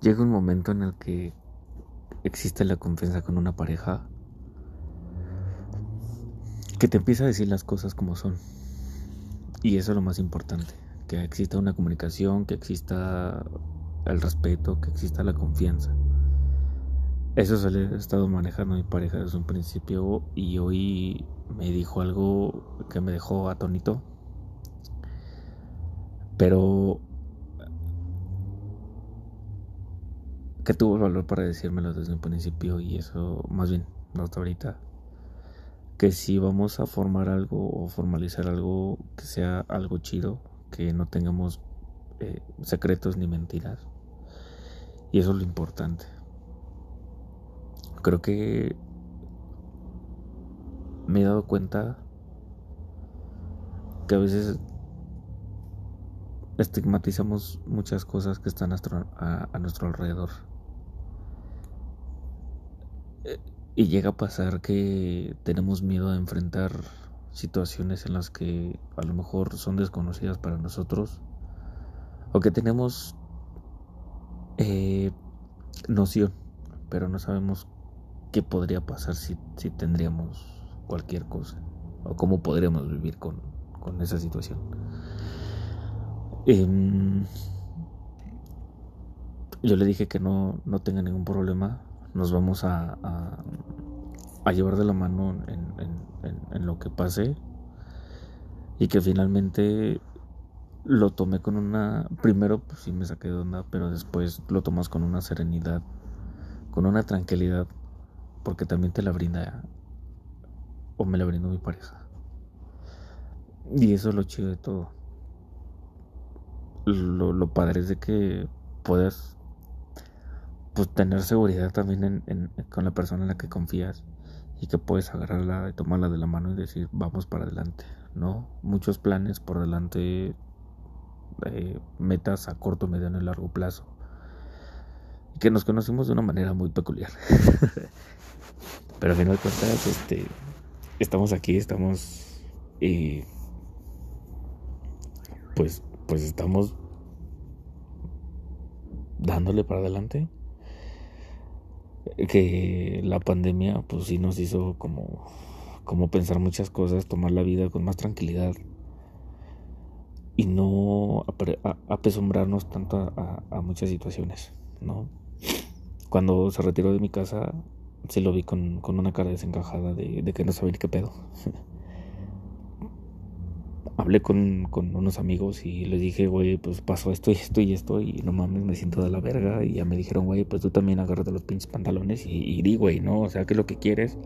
llega un momento en el que existe la confianza con una pareja que te empieza a decir las cosas como son. Y eso es lo más importante, que exista una comunicación, que exista el respeto, que exista la confianza. Eso se le he estado manejando a mi pareja desde un principio y hoy me dijo algo que me dejó atónito. Pero que tuvo el valor para decírmelo desde un principio y eso más bien hasta ahorita que si vamos a formar algo o formalizar algo que sea algo chido, que no tengamos eh, secretos ni mentiras. Y eso es lo importante. Creo que me he dado cuenta que a veces estigmatizamos muchas cosas que están a nuestro alrededor. Y llega a pasar que tenemos miedo a enfrentar situaciones en las que a lo mejor son desconocidas para nosotros o que tenemos eh, noción, pero no sabemos qué podría pasar si, si tendríamos cualquier cosa o cómo podríamos vivir con, con esa situación. Em, yo le dije que no, no tenga ningún problema nos vamos a, a, llevar de la mano en, lo que pase. Y que finalmente lo tomé con una primero pues sí me saqué de onda pero después lo tomas con una serenidad con una tranquilidad porque también te la brinda o me la brindó mi pareja. Y eso es lo chido de todo. Lo, lo padre es de que puedas pues tener seguridad también en, con la persona en la que confías y que puedes agarrarla y tomarla de la mano y decir vamos para adelante, ¿no? Muchos planes por delante, eh, metas a corto, mediano y largo plazo. Y que nos conocimos de una manera muy peculiar. Pero al final de cuentas, este, estamos aquí, estamos y pues, pues estamos dándole para adelante que la pandemia pues sí nos hizo como, como pensar muchas cosas, tomar la vida con más tranquilidad y no apesombrarnos tanto a, muchas situaciones, ¿no? Cuando se retiró de mi casa, sí lo vi con, una cara desencajada de, de que no sabía ni qué pedo. Hablé con, con, unos amigos y les dije, güey, pues pasó esto y esto y esto y no mames, me siento de la verga. Y ya me dijeron, güey, pues tú también agárrate los pinches pantalones y, y di, güey, ¿no? O sea, ¿qué es lo que quieres?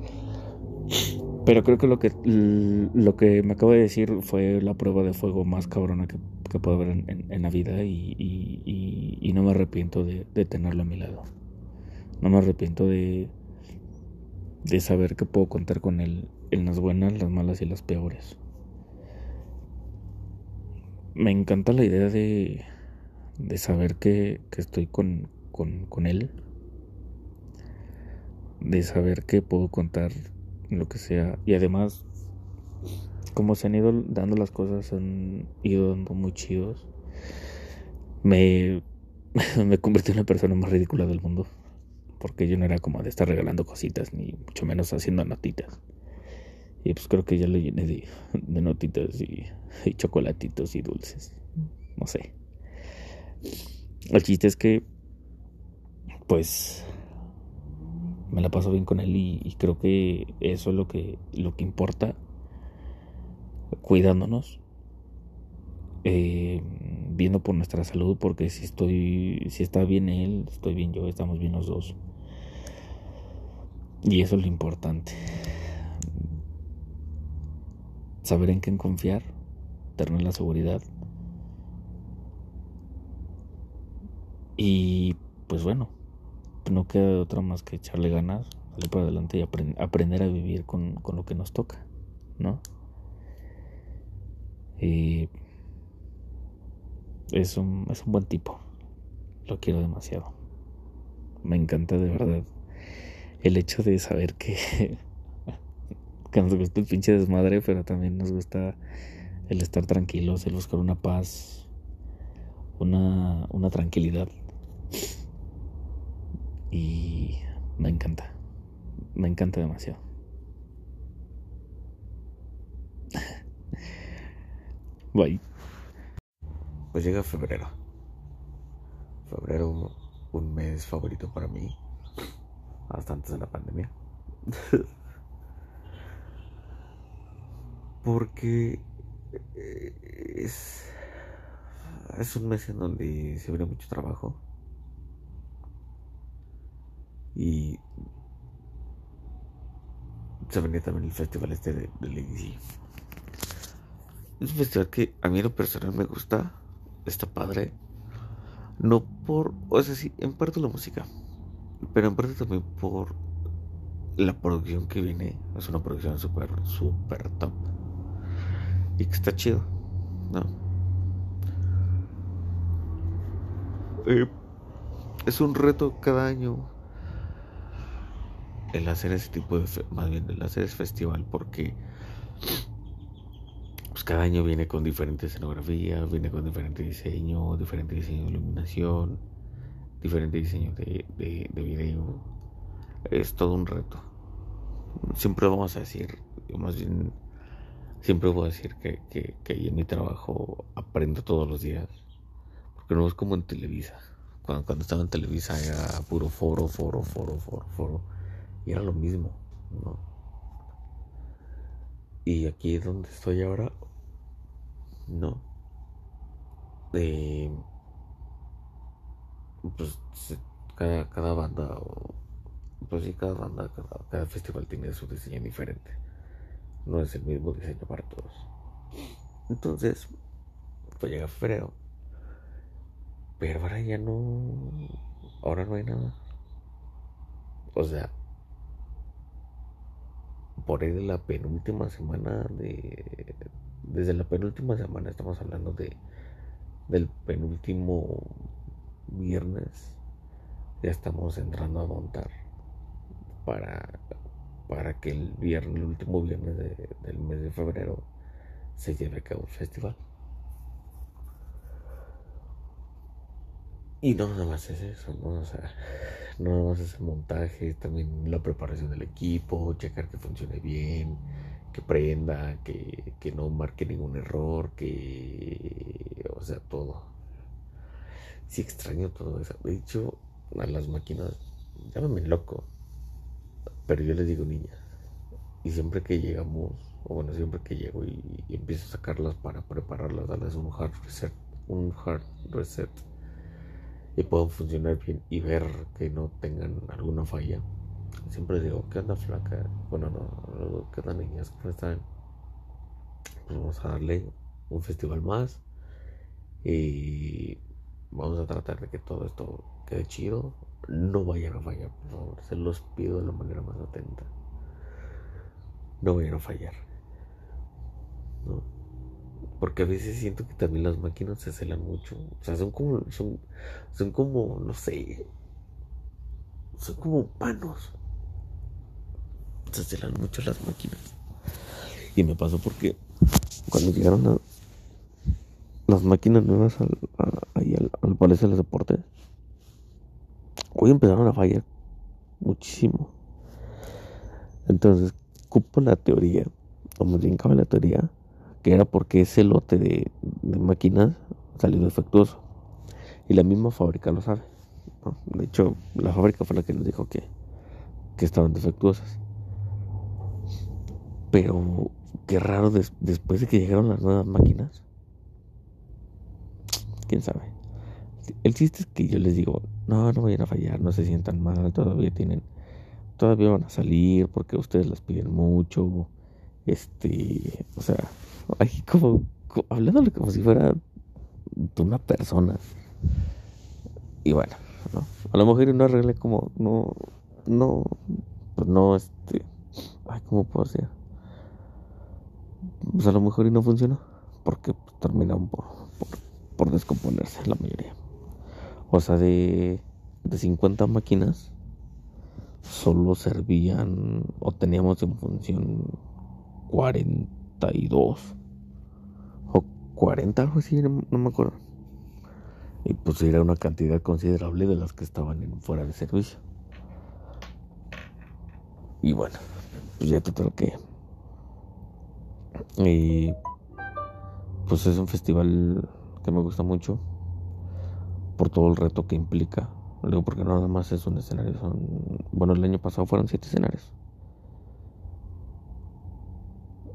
Pero creo que lo que, lo que me acabo de decir fue la prueba de fuego más cabrona que, que puedo ver en, en, la vida y, y, y, no me arrepiento de, de tenerlo a mi lado. No me arrepiento de, de saber que puedo contar con él en las buenas, las malas y las peores me encanta la idea de, de saber que, que estoy con, con, con, él, de saber que puedo contar lo que sea. Y además como se han ido dando las cosas han ido dando muy chidos me me convertí en la persona más ridícula del mundo. Porque yo no era como de estar regalando cositas ni mucho menos haciendo notitas y pues creo que ya lo llené de, de notitas y, chocolatitos y dulces. No sé. El chiste es que, pues, me la paso bien con él y, creo que eso es lo que, lo que importa. Cuidándonos. Eh, viendo por nuestra salud, porque si estoy, si está bien él, estoy bien yo, estamos bien los dos. Y eso es lo importante saber en quién confiar, tener la seguridad. Y pues bueno, no queda otra más que echarle ganas, salir para adelante y aprender a vivir con, con, lo que nos toca, ¿no? Y es un, es un buen tipo, lo quiero demasiado. Me encanta de verdad el hecho de saber que que nos gusta el pinche desmadre, pero también nos gusta el estar tranquilos, el buscar una paz, una, una tranquilidad. Y me encanta. Me encanta demasiado. Bye. Pues llega febrero. Febrero, un mes favorito para mí. Hasta antes de la pandemia. Porque eh, es, es un mes en donde se viene mucho trabajo. Y se venía también el festival este de, de Es un festival que a mí en lo personal me gusta. Está padre. No por. O sea, sí, en parte la música. Pero en parte también por la producción que viene. Es una producción súper, súper top. Que está chido. ¿No? Eh, es un reto cada año el hacer ese tipo de, más bien el hacer ese festival porque pues cada año viene con diferente escenografía, viene con diferente diseño, diferente diseño de iluminación, diferente diseño de, de, video. Es todo un reto. Siempre vamos a decir, más bien, siempre voy a decir que, que, que en mi trabajo aprendo todos los días. Porque no es como en Televisa. Cuando, estaba en Televisa era puro foro, foro, foro, foro, foro y era lo mismo, ¿no? Y aquí es donde estoy ahora, no. Eh, pues cada, cada banda, pues sí, cada banda, cada, festival tiene su diseño diferente. No es el mismo diseño para todos. Entonces, pues llega febrero. Pero ahora ya no. Ahora no hay nada. O sea, por ahí de la penúltima semana de desde la penúltima semana estamos hablando de del penúltimo viernes ya estamos entrando a montar para para que el viernes el último viernes del mes de febrero se lleve a cabo el festival Y no nada más es eso, ¿no? O sea, no nada más es el montaje, también la preparación del equipo, checar que funcione bien, que prenda, que, que no marque ningún error, que. O sea, todo. Sí extraño todo eso. De hecho, a las máquinas, llámame loco, pero yo les digo niña. Y siempre que llegamos, o bueno, siempre que llego y, y empiezo a sacarlas para prepararlas, darles un hard reset, un hard reset y puedan funcionar bien y ver que no tengan alguna falla. Siempre digo, ¿qué anda flaca? Bueno, no, ¿qué onda niñas? ¿Cómo están? Pues vamos a darle un festival más y vamos a tratar de que todo esto quede chido. No vayan a fallar, por favor. Se los pido de la manera más atenta. No vayan a fallar. ¿No? Porque a veces siento que también las máquinas se celan mucho. O sea, son como, son, son como, no sé, son como panos. Se celan mucho las máquinas. Y me pasó porque cuando llegaron las máquinas nuevas al, ahí al Palacio de los Deportes, hoy empezaron a fallar muchísimo. Entonces, cupo la teoría, o más bien la teoría, que era porque ese lote de, máquinas salió defectuoso. Y la misma fábrica lo sabe. De hecho, la fábrica fue la que nos dijo que, que estaban defectuosas. Pero qué raro después de que llegaron las nuevas máquinas. Quién sabe. El chiste es que yo les digo, no, no vayan a fallar, no se sientan mal, todavía tienen, todavía van a salir porque ustedes las piden mucho. Este, o sea, Ay, como, hablándole como si fuera una persona. Y bueno, ¿no? a lo mejor no arreglé como, no, no, pues no, este, ay, ¿cómo puedo decir? Pues a lo mejor y no funcionó, porque terminaron por, por, descomponerse la mayoría. O sea, de, de 50 máquinas, solo servían o teníamos en función 40 o 40, algo así, no, me acuerdo. Y pues era una cantidad considerable de las que estaban fuera de servicio. Y bueno, pues ya total que. Y. Pues es un festival que me gusta mucho. Por todo el reto que implica. Luego, porque no nada más es un escenario. Son, bueno, el año pasado fueron siete escenarios.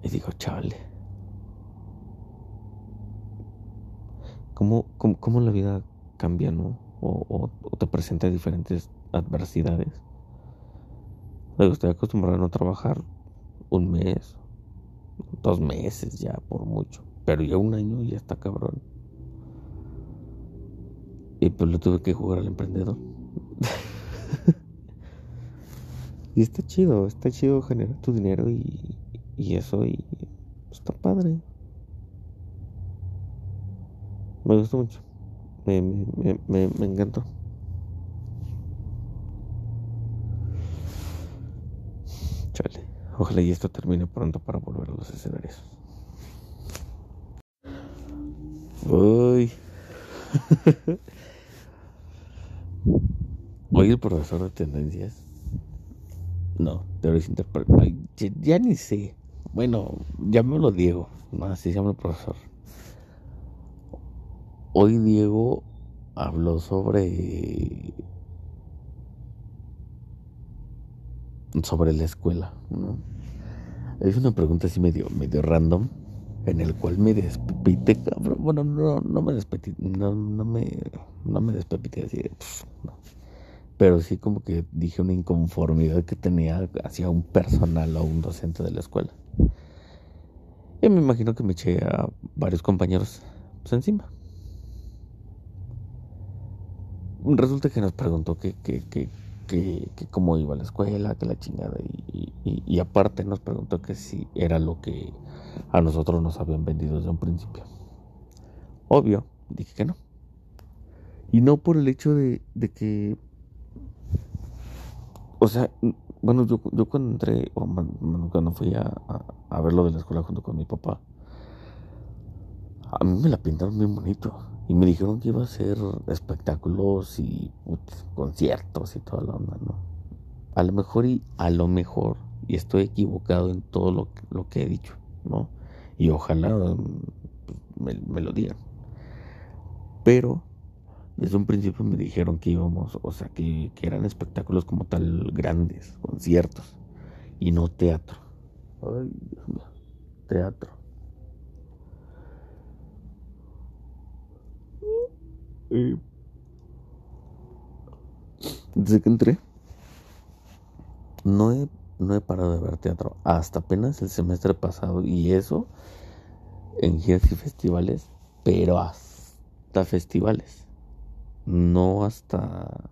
Y digo, chale. ¿Cómo, cómo, la vida cambia, no? O, te presenta diferentes adversidades. Luego estoy acostumbrado a no trabajar un mes, dos meses ya, por mucho. Pero ya un año ya está cabrón. Y pues lo tuve que jugar al emprendedor. y está chido, está chido generar tu dinero y, y eso y está padre. Me gustó mucho. Me, me, me, me encantó. Chale. Ojalá y esto termine pronto para volver a los escenarios. Uy. Hoy el profesor de tendencias. No, teorías interpretadas. Ya ni sé. Bueno, llámelo Diego. No, así se llama el profesor. Hoy Diego habló sobre. sobre la escuela. ¿no? Es una pregunta así medio, medio random en el cual me despepite, cabrón. Bueno, no, no me despepite, no, no me, no me despepite así, no. Pero sí como que dije una inconformidad que tenía hacia un personal o un docente de la escuela. Y me imagino que me eché a varios compañeros pues, encima. Resulta que nos preguntó que, que, que, que, cómo iba la escuela, que la chingada. Y, y, aparte nos preguntó que si era lo que a nosotros nos habían vendido desde un principio. Obvio, dije que no. Y no por el hecho de, de que... O sea, bueno, yo, yo cuando entré, cuando fui a, a, ver lo de la escuela junto con mi papá, a mí me la pintaron bien bonito. Y me dijeron que iba a ser espectáculos y conciertos y toda la onda, ¿no? A lo mejor y a lo mejor, y estoy equivocado en todo lo, lo que he dicho, ¿no? Y ojalá me, lo digan. Pero desde un principio me dijeron que íbamos, o sea, que, que eran espectáculos como tal grandes, conciertos, y no teatro. Ay, teatro. desde que entré, no he, no he parado de ver teatro. Hasta apenas el semestre pasado. Y eso en giras y festivales. Pero hasta festivales. No hasta...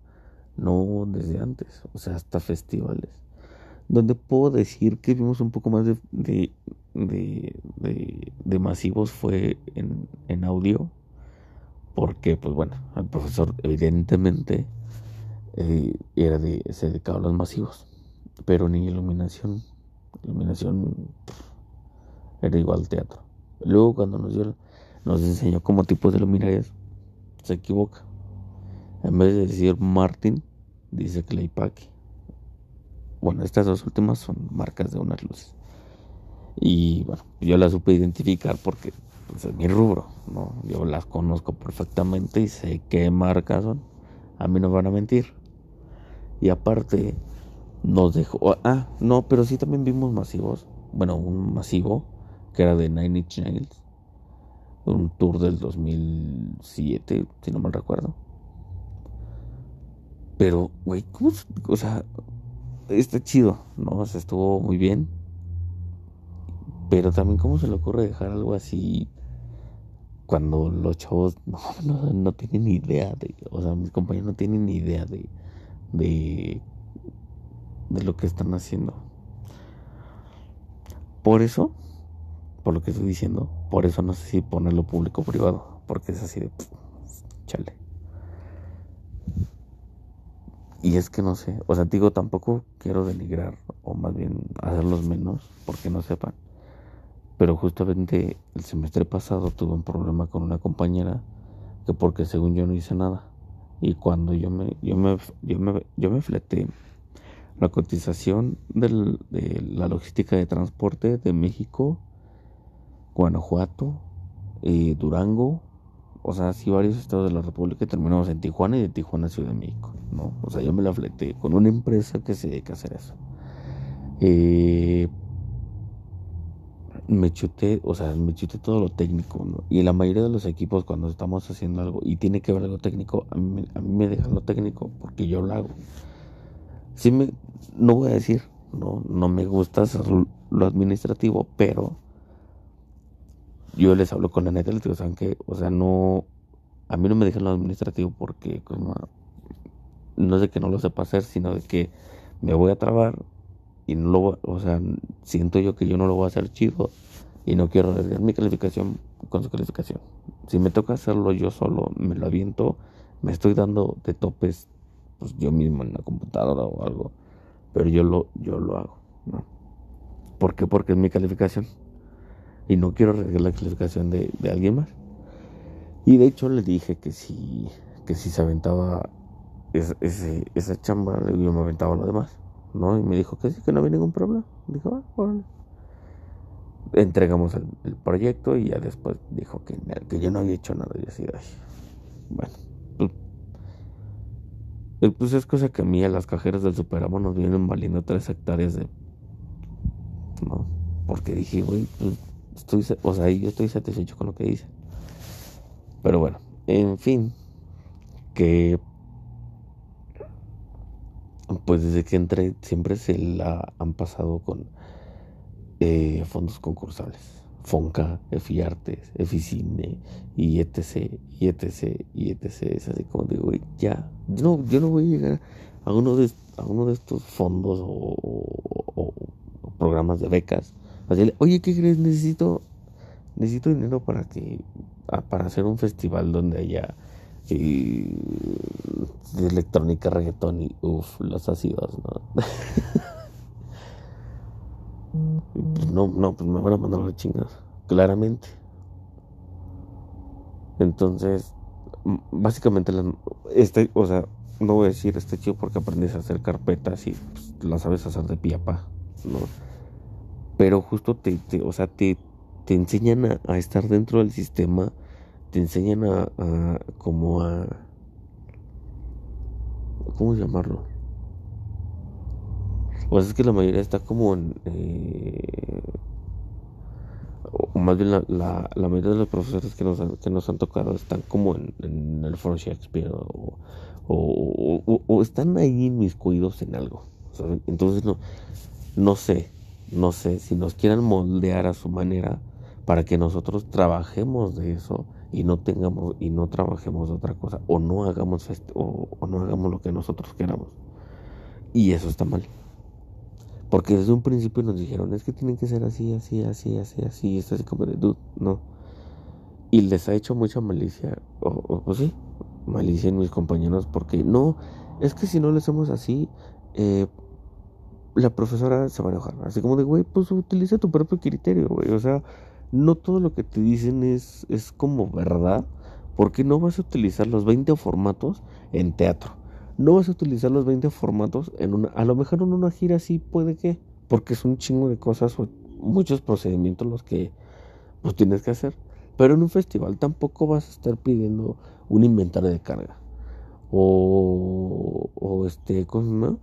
No desde antes. O sea, hasta festivales. Donde puedo decir que vimos un poco más de, de, de, de masivos fue en, en audio porque pues bueno, el profesor evidentemente eh, era de, se dedicaba a los masivos, pero ni iluminación, iluminación era igual al teatro. Luego cuando nos dio, nos enseñó como tipos de luminarias, se equivoca. En vez de decir Martin, dice Claypack. Bueno, estas dos últimas son marcas de unas luces. Y bueno, yo las supe identificar porque pues, es mi rubro, ¿no? Yo las conozco perfectamente y sé qué marcas son. A mí no van a mentir. Y aparte, nos dejó. Ah, no, pero sí también vimos masivos. Bueno, un masivo que era de Nine Inch Nails. Un tour del 2007, si no mal recuerdo. Pero, güey, ¿cómo? O sea, está chido, ¿no? O sea, estuvo muy bien. Pero también, ¿cómo se le ocurre dejar algo así cuando los chavos no, no, tienen ni idea de, o sea, mis compañeros no tienen ni idea de, de, de lo que están haciendo. Por eso, por lo que estoy diciendo, por eso no sé si ponerlo público o privado, porque es así de, chale. Y es que no sé, o sea, digo, tampoco quiero denigrar o más bien hacerlos menos porque no sepan. Pero justamente el semestre pasado tuve un problema con una compañera que porque según yo no hice nada. Y cuando yo me, yo me, yo me, yo me fleté la cotización de la logística de transporte de México, Guanajuato, eh, Durango, o sea, sí varios estados de la República terminamos en Tijuana y de Tijuana Ciudad de México, ¿no? O sea, yo me la fleté con una empresa que se dedica a hacer eso. Eh, me chuté, o sea, me chuté todo lo técnico, ¿no? Y la mayoría de los equipos cuando estamos haciendo algo y tiene que ver algo técnico, a mí, a mí me dejan lo técnico porque yo lo hago. Sí me, no voy a decir, no, no me gusta hacer lo administrativo, pero yo les hablo con la neta, les digo, ¿saben? O sea, no, a mí no me dejan lo administrativo porque como, no es de que no lo sepa hacer, sino de que me voy a trabar y no lo o sea, siento yo que yo no lo voy a hacer chido y no quiero arriesgar mi calificación con su calificación. Si me toca hacerlo yo solo, me lo aviento, me estoy dando de topes pues yo mismo en la computadora o algo, pero yo lo yo lo hago, ¿no? ¿Por qué? Porque es mi calificación y no quiero arriesgar la calificación de, de alguien más. Y de hecho le dije que si que si se aventaba ese, esa chamba, yo me aventaba lo demás. ¿no? Y me dijo que sí, que no había ningún problema. Dijo, ah, Entregamos el, proyecto y ya después dijo que, que yo no había hecho nada. Y así, bueno, pues, pues, es cosa que a mí a las cajeras del Superamo nos vienen valiendo tres hectáreas de... ¿no? Porque dije, güey, pues, estoy, o sea, yo estoy satisfecho con lo que hice. Pero bueno, en fin, que pues desde que entré siempre se la han pasado con eh, fondos concursables. Fonca, EFIARTES, EFICINE y etc, y etc, y etc. Es así como digo, ya, yo no, yo no voy a llegar a uno de, a uno de estos fondos o, programas de becas. Así, oye, ¿qué crees? Necesito, necesito dinero para que, ah, para hacer un festival donde haya de electrónica, reggaetón y uff, los ácidos, ¿no? pues no, no, pues me van a mandar las chingas, claramente. Entonces, básicamente, este, o sea, no voy a decir este chido porque aprendes a hacer carpetas y pues, las sabes hacer de piapa, ¿no? Pero justo te, o sea, te, te enseñan a estar dentro del sistema te enseñan a, como a ¿cómo llamarlo? Pues es que la mayoría está como en eh, o más bien la, la, la, mayoría de los profesores que nos, que nos han tocado están como en, el foro Shakespeare o, o, o, están ahí inmiscuidos en algo. Entonces no, no sé, no sé si nos quieran moldear a su manera para que nosotros trabajemos de eso y no tengamos y no trabajemos otra cosa o no hagamos o, no hagamos lo que nosotros queramos y eso está mal porque desde un principio nos dijeron es que tienen que ser así así así así así y esto así como de dude no y les ha hecho mucha malicia o, sí malicia en mis compañeros porque no es que si no lo hacemos así eh, la profesora se va a enojar así como de güey pues utiliza tu propio criterio güey o sea no todo lo que te dicen es, es como verdad, porque no vas a utilizar los 20 formatos en teatro. No vas a utilizar los 20 formatos en una... A lo mejor en una gira sí puede que, porque es un chingo de cosas muchos procedimientos los que pues tienes que hacer. Pero en un festival tampoco vas a estar pidiendo un inventario de carga. O, o este, ¿cómo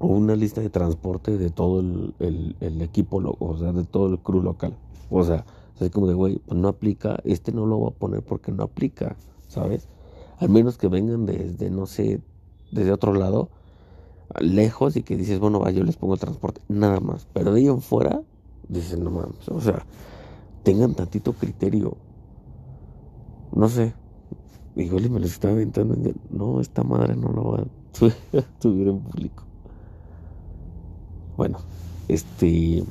o una lista de transporte de todo el, el, equipo, o sea, de todo el crew local. O sea, es como de, güey, pues no aplica, este no lo voy a poner porque no aplica, ¿sabes? Al menos que vengan desde, no sé, desde otro lado, lejos y que dices, bueno, va, yo les pongo el transporte, nada más. Pero de ahí en fuera, dices, no mames, o sea, tengan tantito criterio. No sé, igual me les estaba aventando, no, esta madre no lo va a subir en público. Bueno, este.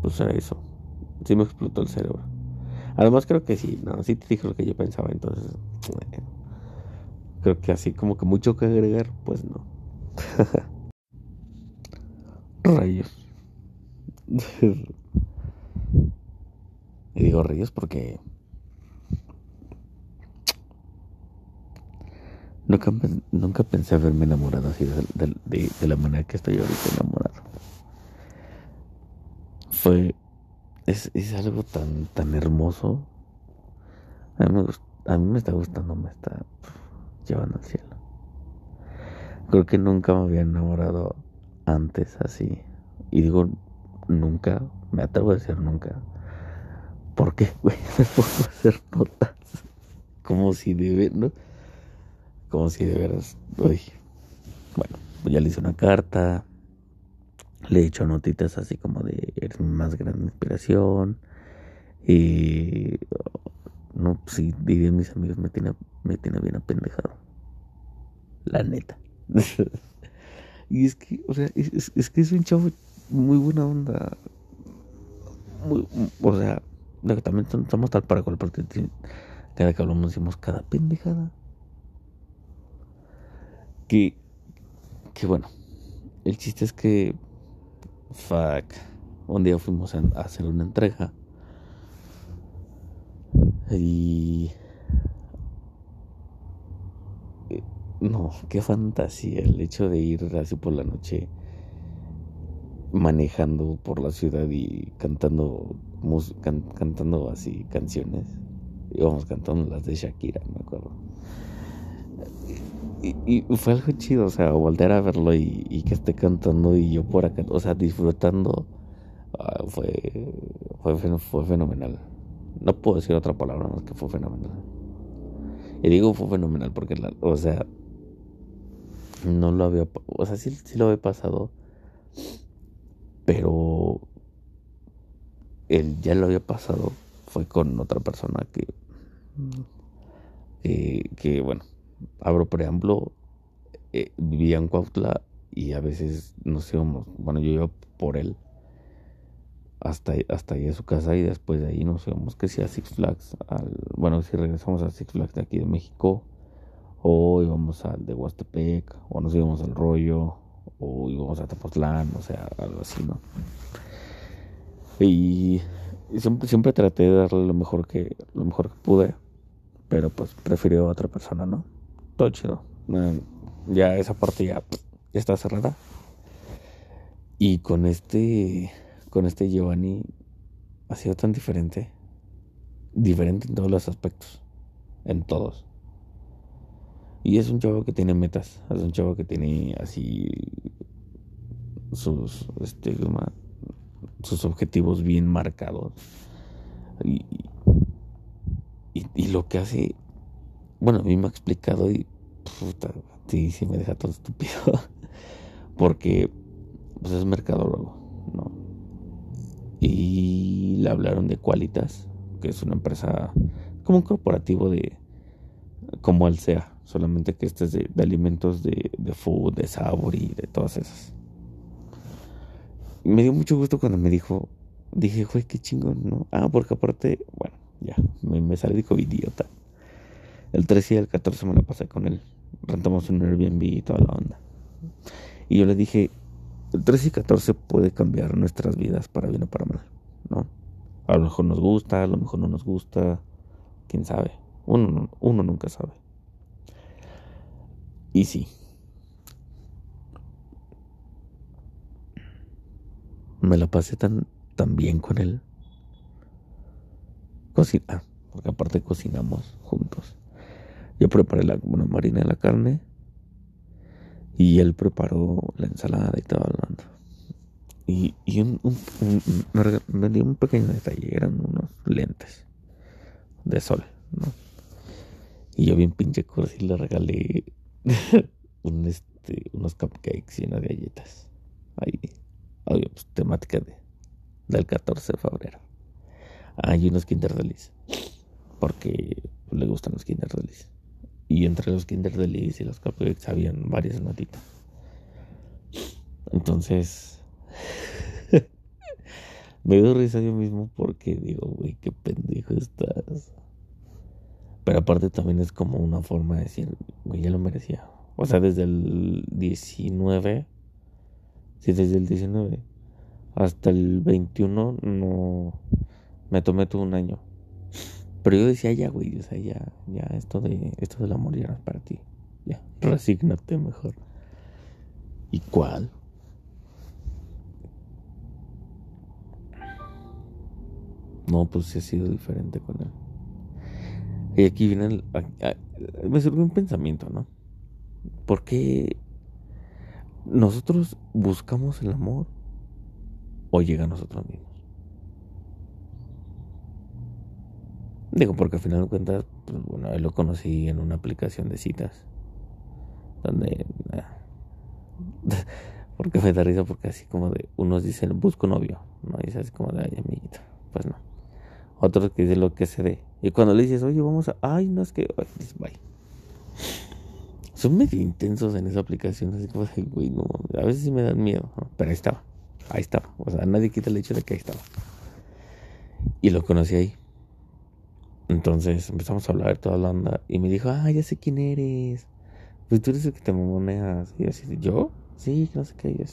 Pues era eso. Sí me explotó el cerebro. Además, creo que sí, no, sí te dije lo que yo pensaba, entonces. creo que así como que mucho que agregar, pues no. Rayos. y digo rayos porque. Nunca, nunca pensé haberme enamorado así de, de, la manera que estoy ahorita enamorado. Fue. Es, es algo tan, tan hermoso. A mí, me, a mí me está gustando, me está llevando al cielo. Creo que nunca me había enamorado antes así. Y digo nunca, me atrevo a decir nunca. ¿Por qué, güey? Me puedo hacer notas. Como si de ¿no? Como si de veras. Uy. Bueno, ya le hice una carta. Le he hecho notitas así como de eres mi más grande inspiración. Y no, sí, dirían mis amigos, me tiene, me tiene bien apendejado. La neta. y es que, o sea, es, es, que es un chavo muy buena onda. Muy, o sea, también estamos tal para cual, porque cada que hablamos decimos cada pendejada. Que, que bueno, el chiste es que, fuck, un día fuimos a hacer una entrega y... No, qué fantasía el hecho de ir así por la noche manejando por la ciudad y cantando cantando así canciones. Íbamos cantando las de Shakira, me acuerdo. Y, fue algo chido, o sea, volver a verlo y, que esté cantando y yo por acá, o sea, disfrutando, ah, fue, fue, fue fenomenal. No puedo decir otra palabra más que fue fenomenal. Y digo fue fenomenal porque, o sea, no lo había, o sea, sí, sí lo había pasado, pero él ya lo había pasado, fue con otra persona que, que bueno, abro preámbulo, eh, vivía en Cuautla y a veces nos íbamos, bueno, yo iba por él hasta, hasta ahí a su casa y después de ahí nos íbamos que si a Six Flags, al, bueno, si regresamos a Six Flags de aquí de México, o íbamos al de Huastepec, o nos íbamos al Rollo, o íbamos a Tepoztlán, o sea, algo así, ¿no? Y, siempre, siempre traté de darle lo mejor que, lo mejor que pude, pero pues prefirió a otra persona, ¿no? Todo chido. Ya esa parte ya, está cerrada. Y con este con este Giovanni ha sido tan diferente. Diferente en todos los aspectos. En todos. Y es un chavo que tiene metas. Es un chavo que tiene así sus, este, sus objetivos bien marcados. Y, y, lo que hace, bueno, a mí me ha explicado y puta, sí, me deja todo estúpido. Porque pues es mercadólogo, ¿no? y le hablaron de Qualitas, que es una empresa como un corporativo de como el sea, solamente que este es de, alimentos de, food, de sabor y de todas esas. Me dio mucho gusto cuando me dijo, dije, güey, qué chingón, ¿no? Ah, porque aparte, bueno, ya, me, me salí como idiota. El 13 y el 14 me lo pasé con él. Rentamos un Airbnb y toda la onda. Y yo le dije, el 13 y 14 puede cambiar nuestras vidas para bien o para mal, ¿no? A lo mejor nos gusta, a lo mejor no nos gusta, quién sabe. Uno, uno nunca sabe. Y sí. Me la pasé tan, tan bien con él. Cocina, porque aparte cocinamos juntos. Yo preparé la una marina de la carne y él preparó la ensalada y todo hablando. Y, y un, me, dio un pequeño detalle, eran unos lentes de sol, ¿no? Y yo bien pinche cursi le regalé un, este, unos cupcakes y unas galletas. Ahí, obvio, pues, temática de, del 14 de febrero. Ah, y unos Kinder Delice. Porque le gustan los Kinder Delice. Y entre los Kinder Delice y los Cupcakes habían varias notitas. Entonces, me doy risa yo mismo porque digo, güey, qué pendejo estás. Pero aparte también es como una forma de decir, güey, ya lo merecía. O sea, desde el 19, sí, desde el 19 hasta el 21 no me tomé todo un año pero yo decía, ya, güey, o sea, ya, ya, esto, de, esto del amor ya no es para ti. Ya, resígnate mejor. ¿Y cuál? No, pues sí ha sido diferente con él. Y aquí viene el, me surgió un pensamiento, ¿no? ¿Por qué nosotros buscamos el amor o llega a nosotros mismos? Digo, porque al final de cuentas, pues bueno, él lo conocí en una aplicación de citas. Donde. Ah, porque me da risa, porque así como de. Unos dicen, busco novio. No dice así como de, ay, amiguito. Pues no. Otros que dicen lo que se dé. Y cuando le dices, oye, vamos a. Ay, no es que. Dices, bye. Son medio intensos en esa aplicación. Así como de, güey, no. A veces sí me dan miedo. Pero ahí estaba. Ahí estaba. O sea, nadie quita el hecho de que ahí estaba. Y lo conocí ahí. Entonces empezamos a hablar toda la onda. Y me dijo, ah, ya sé quién eres. Pues tú eres el que te mamoneas. Y así, ¿yo? Sí, no sé qué.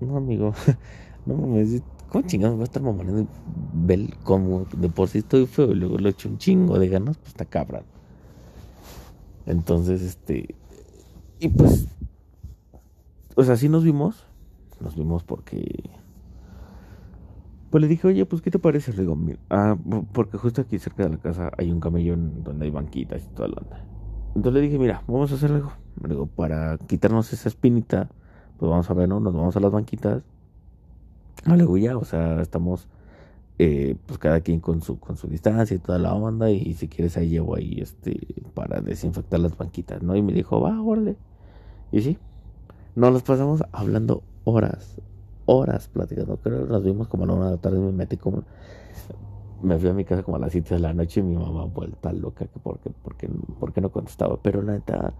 no, amigo. no mames. ¿Cómo chingados voy a estar mamoneando? Ver como de por sí estoy feo y luego lo echo un chingo de ganas, pues está cabrón. Entonces, este. Y pues. O sea, sí nos vimos. Nos vimos porque pues le dije, oye, pues, ¿qué te parece? Le digo, ah, porque justo aquí cerca de la casa hay un camellón donde hay banquitas y toda la onda. Entonces le dije, mira, vamos a hacer algo. Le digo, para quitarnos esa espinita, pues vamos a ver, ¿no? Nos vamos a las banquitas. Ah, luego ya, o sea, estamos, eh, pues cada quien con su, con su distancia y toda la onda. Y, si quieres ahí llevo ahí, este, para desinfectar las banquitas, ¿no? Y me dijo, va, órale. Y sí, nos pasamos hablando horas, horas platicando. Creo que nos vimos como a la una de la tarde. Me metí como. Me fui a mi casa como a las 7 de la noche y mi mamá vuelta loca. Que porque, porque, porque no contestaba. Pero la neta.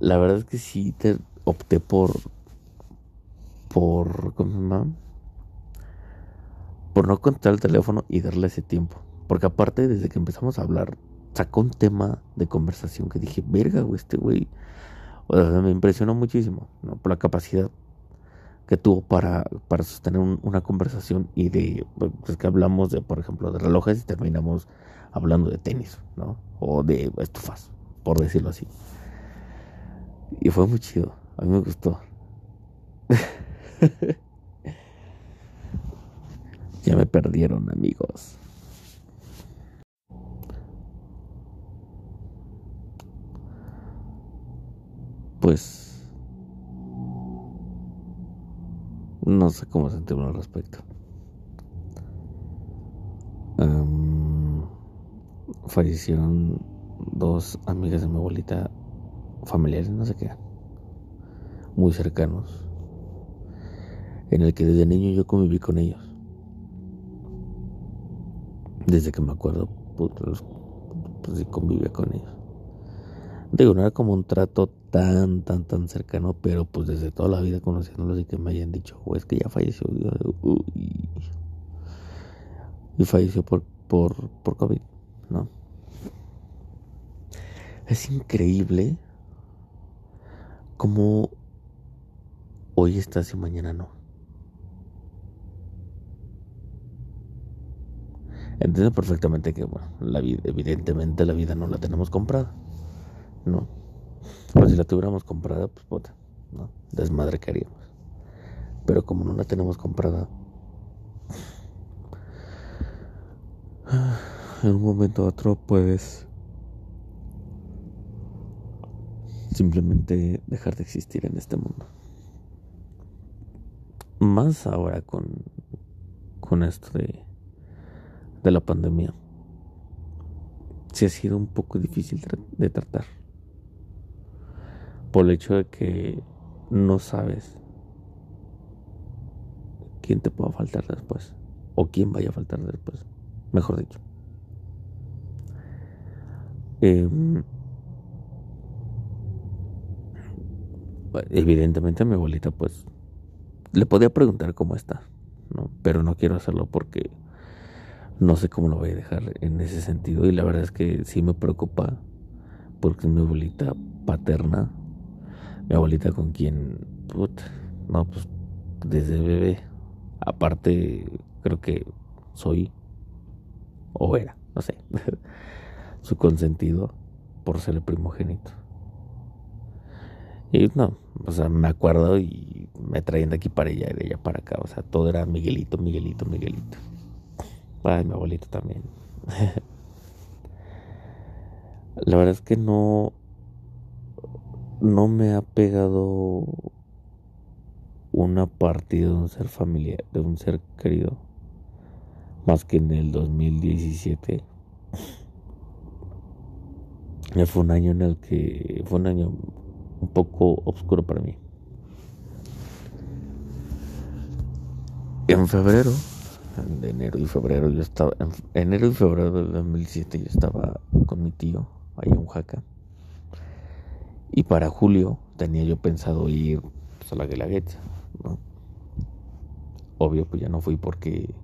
La verdad es que sí te opté por. Por. ¿Cómo se llama? Por no contestar el teléfono y darle ese tiempo. Porque aparte, desde que empezamos a hablar, sacó un tema de conversación que dije, verga, güey, este güey. O sea, me impresionó muchísimo, ¿no? Por la capacidad que tuvo para, para sostener una conversación y de, pues que hablamos de, por ejemplo, de relojes y terminamos hablando de tenis, ¿no? O de estufas, por decirlo así. Y fue muy chido, a mí me gustó. ya me perdieron, amigos. Pues No sé cómo sentirme al respecto. fallecieron dos amigas de mi abuelita, familiares, no sé qué, muy cercanos, en el que desde niño yo conviví con ellos. Desde que me acuerdo, pues, pues convivía con ellos. Digo, no era como un trato tan, tan, tan cercano, pero pues desde toda la vida conociéndolos y que me hayan dicho, es que ya falleció. Y falleció por, por, por COVID, ¿no? Es increíble cómo hoy estás y mañana no. Entiendo perfectamente que, bueno, la vida, evidentemente la vida no la tenemos comprada. ¿No? Pues si la tuviéramos comprada, pues puta, ¿no? Desmadre que haríamos. Pero como no la tenemos comprada, en un momento u otro puedes simplemente dejar de existir en este mundo. Más ahora con, con esto de, de la pandemia. Sí ha sido un poco difícil de tratar por el hecho de que no sabes quién te pueda faltar después o quién vaya a faltar después, mejor dicho. Em, evidentemente a mi abuelita pues le podía preguntar cómo está, ¿no? pero no quiero hacerlo porque no sé cómo lo voy a dejar en ese sentido y la verdad es que sí me preocupa porque mi abuelita paterna mi abuelita con quien, put, no, pues desde bebé. Aparte, creo que soy, o era, no sé, su consentido por ser el primogénito. Y no, o sea, me acuerdo y me traían de aquí para allá y de allá para acá. O sea, todo era Miguelito, Miguelito, Miguelito. Ay, mi abuelito también. La verdad es que no. No me ha pegado una partida de un ser familiar, de un ser querido. Más que en el 2017. Fue un año en el que. Fue un año un poco oscuro para mí. En febrero, en enero y febrero, yo estaba, en enero y febrero del 2007 yo estaba con mi tío allá en Oaxaca. Y para julio tenía yo pensado ir pues, a la Guelaguetza, ¿no? Obvio, pues ya no fui porque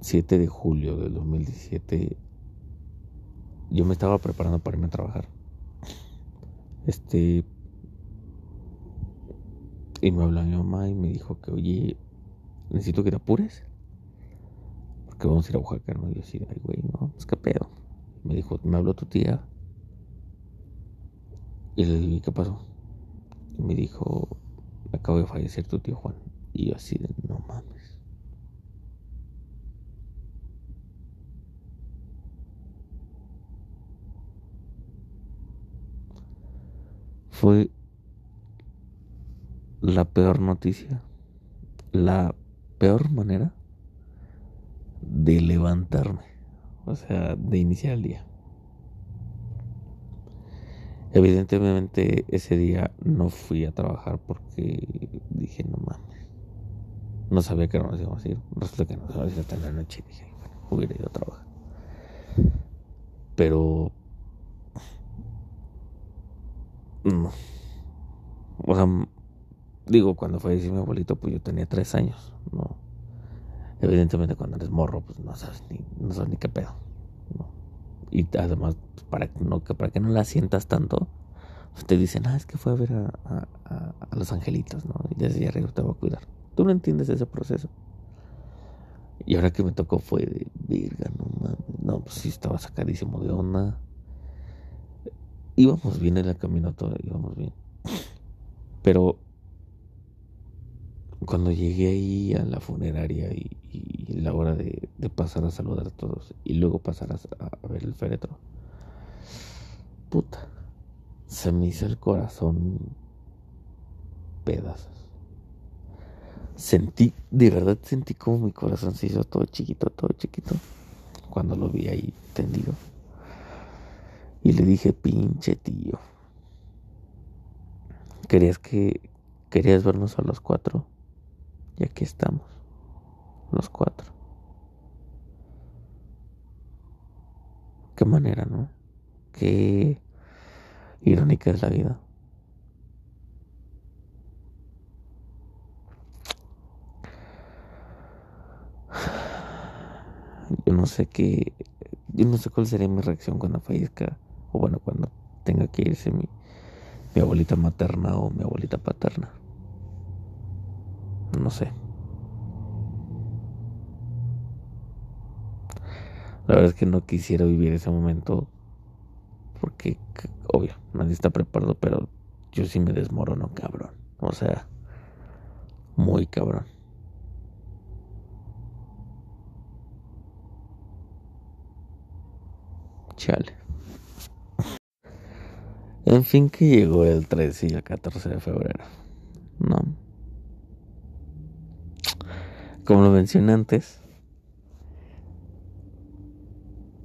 7 de julio del 2017 yo me estaba preparando para irme a trabajar. Este. Y me habló mi mamá y me dijo que, oye, necesito que te apures. Porque vamos a ir a Oaxaca, ¿no? Y yo así, ay, güey, no, es que pedo. Me dijo, me habló tu tía. Y le dije, ¿qué pasó? Me dijo, acabo de fallecer tu tío Juan. Y yo así de, no mames. fue la peor noticia, la peor manera de levantarme, o sea, de iniciar el día. Evidentemente ese día no fui a trabajar porque dije, no mames, no sabía que no nos íbamos a ir, resulta que nos íbamos a ir hasta la noche dije, bueno, hubiera ido a trabajar. Pero no. O sea, digo, cuando falleció mi abuelito, pues yo tenía tres años, ¿no? Evidentemente cuando eres morro, pues no sabes ni, no sabes ni qué pedo. Y además, para, no, que, para que no la sientas tanto, pues te dicen, ah, es que fue a ver a, los angelitos, ¿no? Y desde arriba te va a cuidar. Tú no entiendes ese proceso. Y ahora que me tocó fue de, virga, no mames. No, pues sí estaba sacadísimo de onda íbamos bien en la caminata, íbamos bien. Pero cuando llegué ahí a la funeraria y, la hora de, pasar a saludar a todos y luego pasar a, ver el féretro, puta, se me hizo el corazón pedazos. Sentí, de verdad sentí como mi corazón se hizo todo chiquito, todo chiquito, cuando lo vi ahí tendido. Y le dije, pinche tío. ¿Querías que... ¿Querías vernos a los cuatro? Y aquí estamos. Los cuatro. Qué manera, ¿no? Qué irónica es la vida. Yo no sé qué, yo no sé cuál sería mi reacción cuando fallezca o bueno, cuando tenga que irse mi, mi abuelita materna o mi abuelita paterna. No sé. La verdad es que no quisiera vivir ese momento porque, obvio, nadie está preparado, pero yo sí me desmorono, cabrón. O sea, muy cabrón. Chale. En fin, que llegó el 13 y el 14 de febrero. No. Como lo mencioné antes.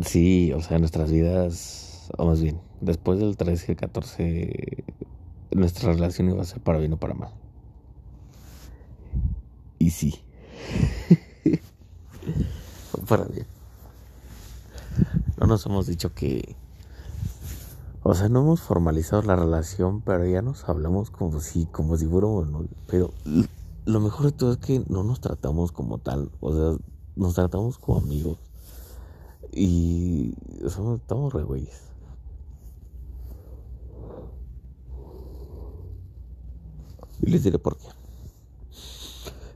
Sí, o sea, nuestras vidas, o más bien, después del 13 y el 14, nuestra relación iba a ser para bien o para mal. Y sí. para bien. No nos hemos dicho que o sea, no hemos formalizado la relación, pero ya nos hablamos como si, como si fuéramos Pero lo mejor de todo es que no nos tratamos como tal. O sea, nos tratamos como amigos. Y somos, estamos re güeyes. Y les diré por qué.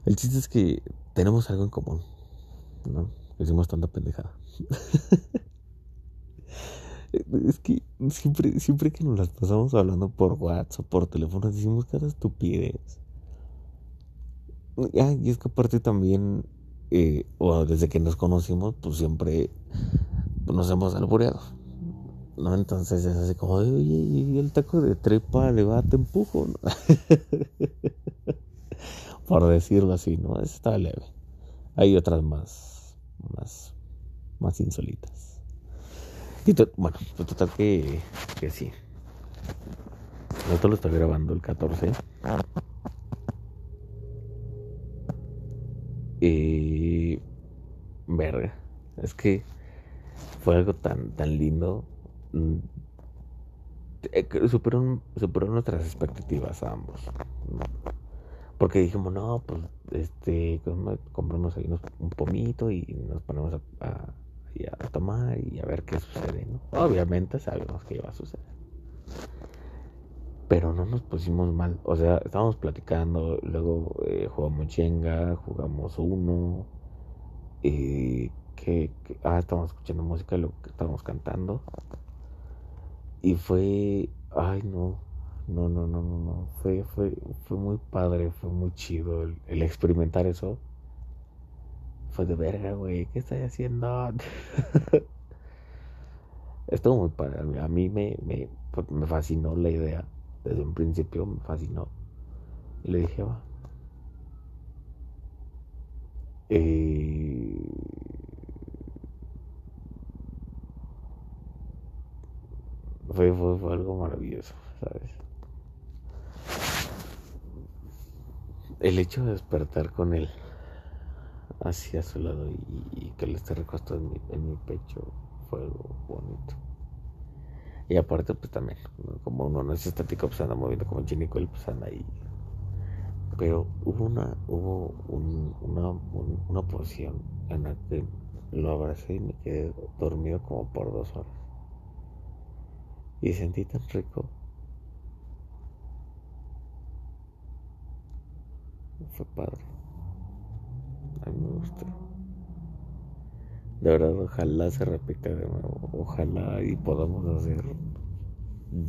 El chiste es que tenemos algo en común. ¿No? Hicimos tanta pendejada. Es que siempre, siempre que nos las pasamos hablando por WhatsApp o por teléfono, decimos cada estupidez. Y es que aparte también, eh, desde que nos conocimos, pues siempre nos hemos alboreado. ¿no? Entonces es así como, oye, el taco de trepa le va, te empujo, ¿no? Por decirlo así, ¿no? Está leve. Hay otras más, más, más insólitas. Y bueno, pues total que, que sí. Esto lo estoy grabando el 14. Y. Verga. Es que fue algo tan, tan lindo. Mm, eh, superó, superó nuestras expectativas a ambos. Porque dijimos, no, pues, este, compramos ahí un pomito y nos ponemos a, a, tomar y a ver qué sucede, ¿no? Obviamente sabemos que iba a suceder. Pero no nos pusimos mal. O sea, estábamos platicando, luego eh, jugamos chenga, jugamos uno. Y que, ah, estábamos escuchando música, lo que estábamos cantando. Y fue, ay no, no, no, no, no, no. Fue, fue, fue muy padre, fue muy chido el, experimentar eso. Fue de verga, güey, ¿qué estoy haciendo? Estuvo muy padre. A mí me, me, me fascinó la idea. Desde un principio me fascinó. Y le dije, va. Eh, fue, fue, algo maravilloso, ¿sabes? El hecho de despertar con él hacia su lado y, que le esté recostado en mi, en mi, pecho fue algo bonito. Y aparte, pues también, como uno no es estático, pues anda moviendo como chinico, pues anda ahí. Pero hubo una, hubo una, una porción en la que lo abracé y me quedé dormido como por dos horas. Y sentí tan rico. Fue padre. A mí me gustó. De verdad, ojalá se repita de nuevo. Ojalá y podamos hacer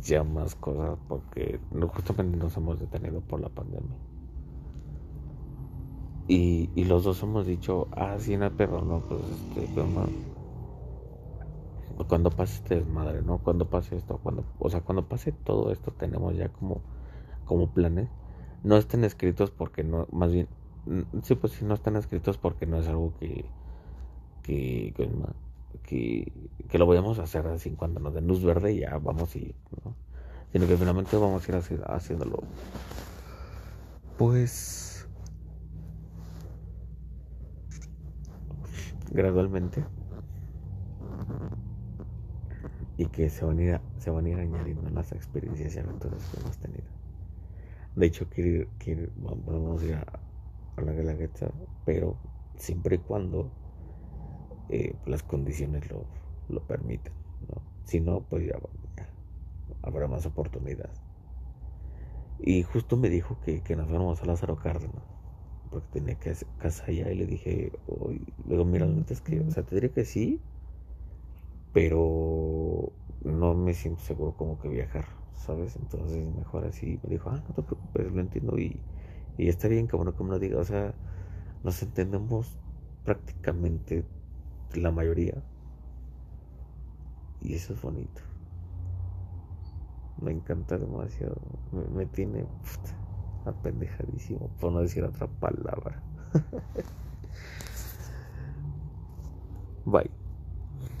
ya más cosas porque justamente nos hemos detenido por la pandemia. Y, y los dos hemos dicho, ah, sí, no, pero no, pues este, pero no cuando pase este desmadre, ¿no? Cuando pase esto, cuando, o sea, cuando pase todo esto tenemos ya como, como planes. No estén escritos porque no, más bien, sí, pues sí, no están escritos porque no es algo que, que, que, que, lo vayamos a hacer así cuando nos den luz verde ya vamos a ir, ¿no? Sino que finalmente vamos a ir haciéndolo, pues, gradualmente y que se van a ir, se van a ir añadiendo las experiencias y aventuras que hemos tenido. De hecho, quiero, vamos a ir a, la Guelaguetza, pero siempre y cuando eh, las condiciones lo, lo. ¿no? Si no, pues ya, habrá más oportunidades. Y justo me dijo que, que nos fuéramos a Lázaro Cárdenas, porque tenía que casa allá y le dije, luego mira, es que, o sea, te diré que sí, pero no me siento seguro como que viajar, ¿sabes? Entonces mejor así me dijo, ah, no te preocupes, lo entiendo y, y está bien bueno que me lo diga, o sea, nos entendemos prácticamente la mayoría y eso es bonito. Me encanta demasiado, me, me tiene apendejadísimo, por no decir otra palabra. Bye.